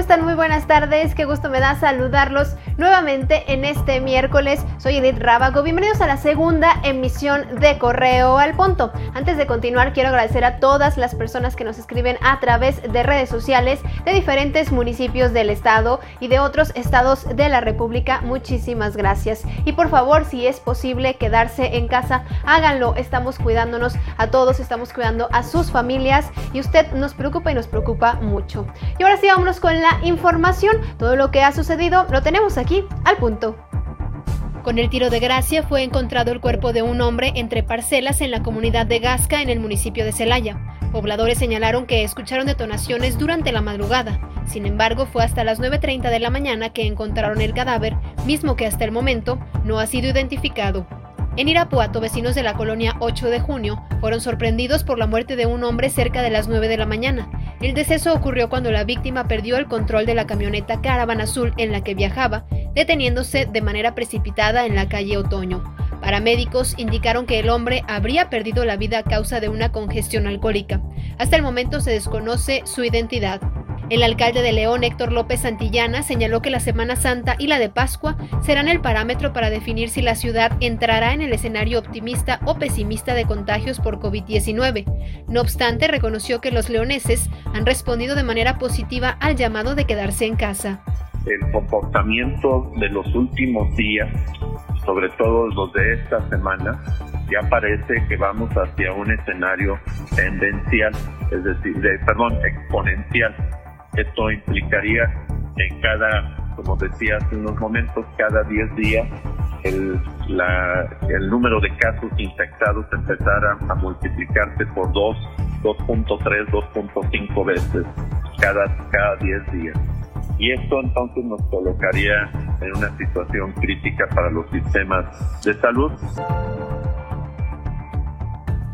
están? Muy buenas tardes, qué gusto me da saludarlos nuevamente en este miércoles. Soy Edith Rábago, bienvenidos a la segunda emisión de Correo al Punto. Antes de continuar, quiero agradecer a todas las personas que nos escriben a través de redes sociales de diferentes municipios del estado y de otros estados de la República. Muchísimas gracias. Y por favor, si es posible quedarse en casa, háganlo. Estamos cuidándonos a todos, estamos cuidando a sus familias y usted nos preocupa y nos preocupa mucho. Y ahora sí, vámonos con la información. Todo lo que ha sucedido lo tenemos aquí al punto. Con el tiro de gracia fue encontrado el cuerpo de un hombre entre parcelas en la comunidad de Gasca en el municipio de Celaya. Pobladores señalaron que escucharon detonaciones durante la madrugada. Sin embargo, fue hasta las 9.30 de la mañana que encontraron el cadáver, mismo que hasta el momento no ha sido identificado. En Irapuato, vecinos de la colonia 8 de junio fueron sorprendidos por la muerte de un hombre cerca de las 9 de la mañana. El deceso ocurrió cuando la víctima perdió el control de la camioneta Caravan Azul en la que viajaba, deteniéndose de manera precipitada en la calle Otoño. Paramédicos indicaron que el hombre habría perdido la vida a causa de una congestión alcohólica. Hasta el momento se desconoce su identidad. El alcalde de León, Héctor López Santillana, señaló que la Semana Santa y la de Pascua serán el parámetro para definir si la ciudad entrará en el escenario optimista o pesimista de contagios por COVID-19. No obstante, reconoció que los leoneses han respondido de manera positiva al llamado de quedarse en casa. El comportamiento de los últimos días, sobre todo los de esta semana, ya parece que vamos hacia un escenario tendencial, es decir, de, perdón, exponencial esto implicaría en cada, como decía hace unos momentos, cada 10 días el, el número de casos infectados empezara a multiplicarse por 2, 2.3, 2.5 veces cada, cada 10 días. Y esto entonces nos colocaría en una situación crítica para los sistemas de salud.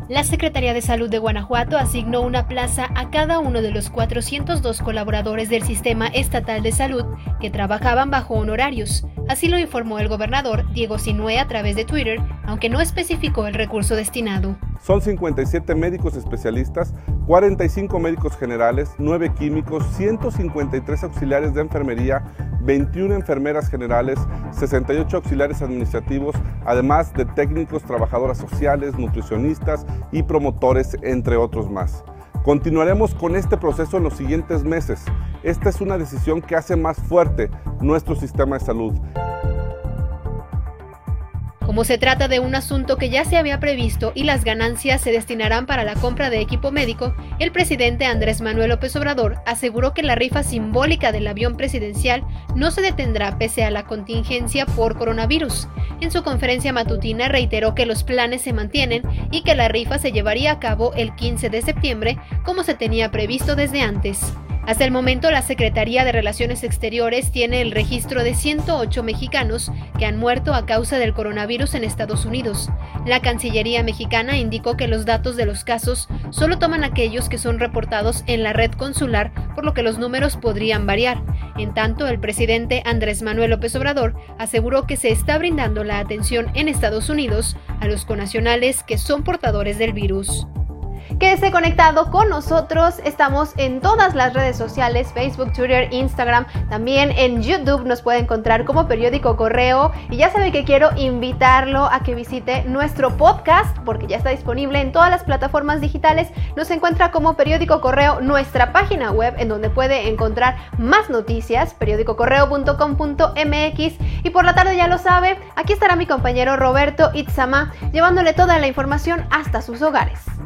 La Secretaría de Salud de Guanajuato asignó una plaza a cada uno de los 402 colaboradores del Sistema Estatal de Salud que trabajaban bajo honorarios. Así lo informó el gobernador Diego Sinue a través de Twitter, aunque no especificó el recurso destinado. Son 57 médicos especialistas, 45 médicos generales, 9 químicos, 153 auxiliares de enfermería, 21 enfermeras generales, 68 auxiliares administrativos, además de técnicos, trabajadoras sociales, nutricionistas y promotores, entre otros más. Continuaremos con este proceso en los siguientes meses. Esta es una decisión que hace más fuerte nuestro sistema de salud. Como se trata de un asunto que ya se había previsto y las ganancias se destinarán para la compra de equipo médico, el presidente Andrés Manuel López Obrador aseguró que la rifa simbólica del avión presidencial no se detendrá pese a la contingencia por coronavirus. En su conferencia matutina reiteró que los planes se mantienen y que la rifa se llevaría a cabo el 15 de septiembre como se tenía previsto desde antes. Hasta el momento, la Secretaría de Relaciones Exteriores tiene el registro de 108 mexicanos que han muerto a causa del coronavirus en Estados Unidos. La Cancillería mexicana indicó que los datos de los casos solo toman aquellos que son reportados en la red consular, por lo que los números podrían variar. En tanto, el presidente Andrés Manuel López Obrador aseguró que se está brindando la atención en Estados Unidos a los conacionales que son portadores del virus. Quédese conectado con nosotros. Estamos en todas las redes sociales, Facebook, Twitter, Instagram. También en YouTube nos puede encontrar como periódico correo. Y ya sabe que quiero invitarlo a que visite nuestro podcast porque ya está disponible en todas las plataformas digitales. Nos encuentra como periódico correo nuestra página web en donde puede encontrar más noticias, periódicocorreo.com.mx. Y por la tarde ya lo sabe, aquí estará mi compañero Roberto Itzama llevándole toda la información hasta sus hogares.